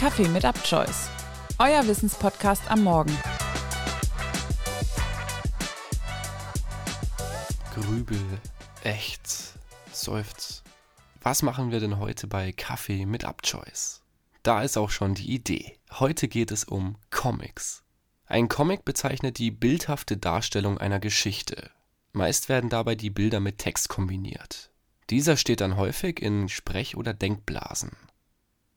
Kaffee mit Upchoice, euer Wissenspodcast am Morgen. Grübel, echt, seufz. Was machen wir denn heute bei Kaffee mit Upchoice? Da ist auch schon die Idee. Heute geht es um Comics. Ein Comic bezeichnet die bildhafte Darstellung einer Geschichte. Meist werden dabei die Bilder mit Text kombiniert. Dieser steht dann häufig in Sprech- oder Denkblasen.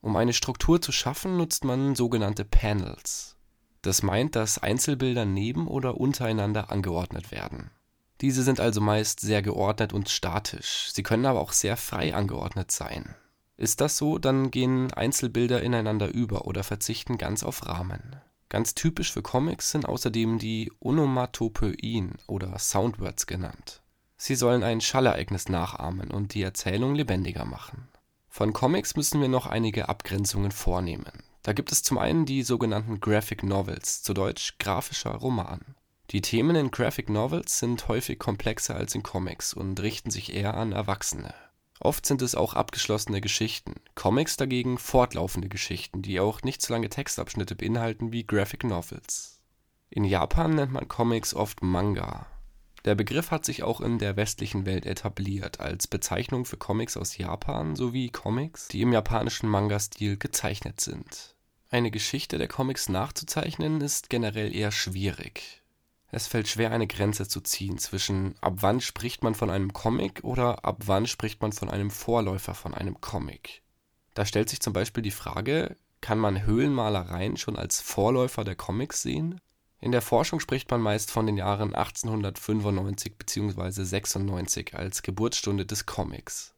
Um eine Struktur zu schaffen, nutzt man sogenannte Panels. Das meint, dass Einzelbilder neben oder untereinander angeordnet werden. Diese sind also meist sehr geordnet und statisch, sie können aber auch sehr frei angeordnet sein. Ist das so, dann gehen Einzelbilder ineinander über oder verzichten ganz auf Rahmen. Ganz typisch für Comics sind außerdem die Onomatopoeien oder Soundwords genannt. Sie sollen ein Schallereignis nachahmen und die Erzählung lebendiger machen. Von Comics müssen wir noch einige Abgrenzungen vornehmen. Da gibt es zum einen die sogenannten Graphic Novels, zu Deutsch grafischer Roman. Die Themen in Graphic Novels sind häufig komplexer als in Comics und richten sich eher an Erwachsene. Oft sind es auch abgeschlossene Geschichten, Comics dagegen fortlaufende Geschichten, die auch nicht so lange Textabschnitte beinhalten wie Graphic Novels. In Japan nennt man Comics oft Manga. Der Begriff hat sich auch in der westlichen Welt etabliert als Bezeichnung für Comics aus Japan sowie Comics, die im japanischen Manga-Stil gezeichnet sind. Eine Geschichte der Comics nachzuzeichnen ist generell eher schwierig es fällt schwer, eine Grenze zu ziehen zwischen ab wann spricht man von einem Comic oder ab wann spricht man von einem Vorläufer von einem Comic. Da stellt sich zum Beispiel die Frage, kann man Höhlenmalereien schon als Vorläufer der Comics sehen? In der Forschung spricht man meist von den Jahren 1895 bzw. 96 als Geburtsstunde des Comics.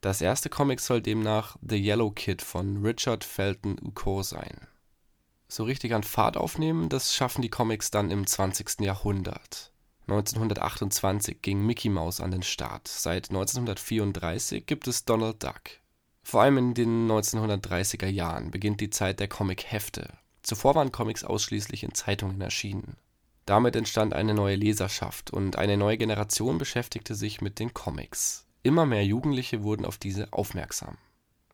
Das erste Comic soll demnach The Yellow Kid von Richard Felton Uko sein so richtig an Fahrt aufnehmen, das schaffen die Comics dann im 20. Jahrhundert. 1928 ging Mickey Mouse an den Start. Seit 1934 gibt es Donald Duck. Vor allem in den 1930er Jahren beginnt die Zeit der Comic-Hefte. Zuvor waren Comics ausschließlich in Zeitungen erschienen. Damit entstand eine neue Leserschaft und eine neue Generation beschäftigte sich mit den Comics. Immer mehr Jugendliche wurden auf diese aufmerksam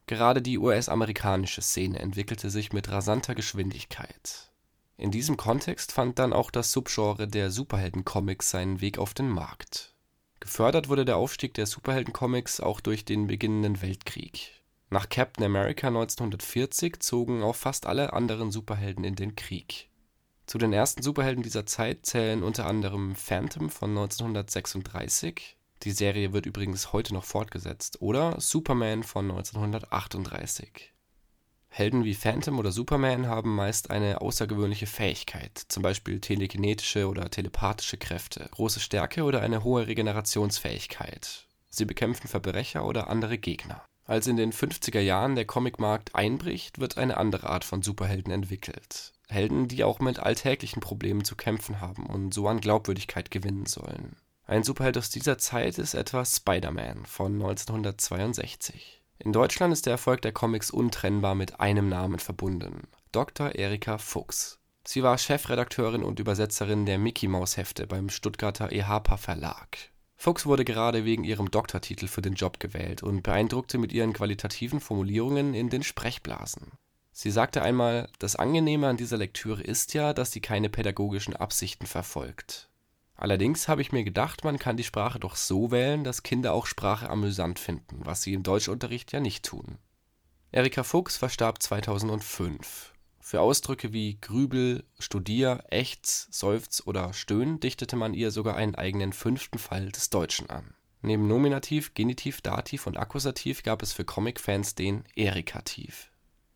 Gerade die US-amerikanische Szene entwickelte sich mit rasanter Geschwindigkeit. In diesem Kontext fand dann auch das Subgenre der Superheldencomics seinen Weg auf den Markt. Gefördert wurde der Aufstieg der Superheldencomics auch durch den beginnenden Weltkrieg. Nach Captain America 1940 zogen auch fast alle anderen Superhelden in den Krieg. Zu den ersten Superhelden dieser Zeit zählen unter anderem Phantom von 1936 die Serie wird übrigens heute noch fortgesetzt. Oder Superman von 1938. Helden wie Phantom oder Superman haben meist eine außergewöhnliche Fähigkeit, zum Beispiel telekinetische oder telepathische Kräfte, große Stärke oder eine hohe Regenerationsfähigkeit. Sie bekämpfen Verbrecher oder andere Gegner. Als in den 50er Jahren der Comicmarkt einbricht, wird eine andere Art von Superhelden entwickelt. Helden, die auch mit alltäglichen Problemen zu kämpfen haben und so an Glaubwürdigkeit gewinnen sollen. Ein Superheld aus dieser Zeit ist etwa Spider-Man von 1962. In Deutschland ist der Erfolg der Comics untrennbar mit einem Namen verbunden: Dr. Erika Fuchs. Sie war Chefredakteurin und Übersetzerin der Mickey-Maus-Hefte beim Stuttgarter ehapa Verlag. Fuchs wurde gerade wegen ihrem Doktortitel für den Job gewählt und beeindruckte mit ihren qualitativen Formulierungen in den Sprechblasen. Sie sagte einmal: „ Das Angenehme an dieser Lektüre ist ja, dass sie keine pädagogischen Absichten verfolgt Allerdings habe ich mir gedacht, man kann die Sprache doch so wählen, dass Kinder auch Sprache amüsant finden, was sie im Deutschunterricht ja nicht tun. Erika Fuchs verstarb 2005. Für Ausdrücke wie Grübel, Studier, Ächz, Seufz oder Stöhn dichtete man ihr sogar einen eigenen fünften Fall des Deutschen an. Neben Nominativ, Genitiv, Dativ und Akkusativ gab es für Comic-Fans den Erikativ.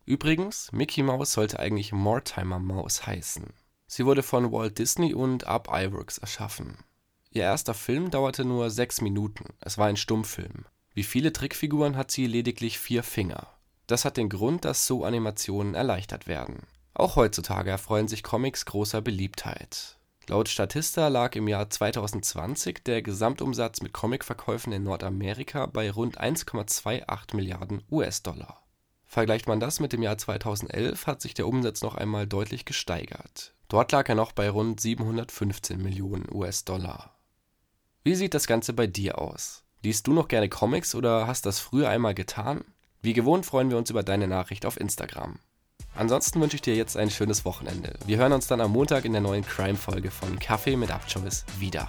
Übrigens, Mickey Mouse sollte eigentlich Mortimer Mouse heißen Sie wurde von Walt Disney und Ub Iwerks erschaffen. Ihr erster Film dauerte nur sechs Minuten, es war ein Stummfilm. Wie viele Trickfiguren hat sie lediglich vier Finger. Das hat den Grund, dass so Animationen erleichtert werden. Auch heutzutage erfreuen sich Comics großer Beliebtheit. Laut Statista lag im Jahr 2020 der Gesamtumsatz mit Comicverkäufen in Nordamerika bei rund 1,28 Milliarden US-Dollar. Vergleicht man das mit dem Jahr 2011, hat sich der Umsatz noch einmal deutlich gesteigert Dort lag er noch bei rund 715 Millionen US-Dollar. Wie sieht das Ganze bei dir aus? Liest du noch gerne Comics oder hast das früher einmal getan? Wie gewohnt freuen wir uns über deine Nachricht auf Instagram. Ansonsten wünsche ich dir jetzt ein schönes Wochenende. Wir hören uns dann am Montag in der neuen Crime-Folge von Kaffee mit Abchoice wieder.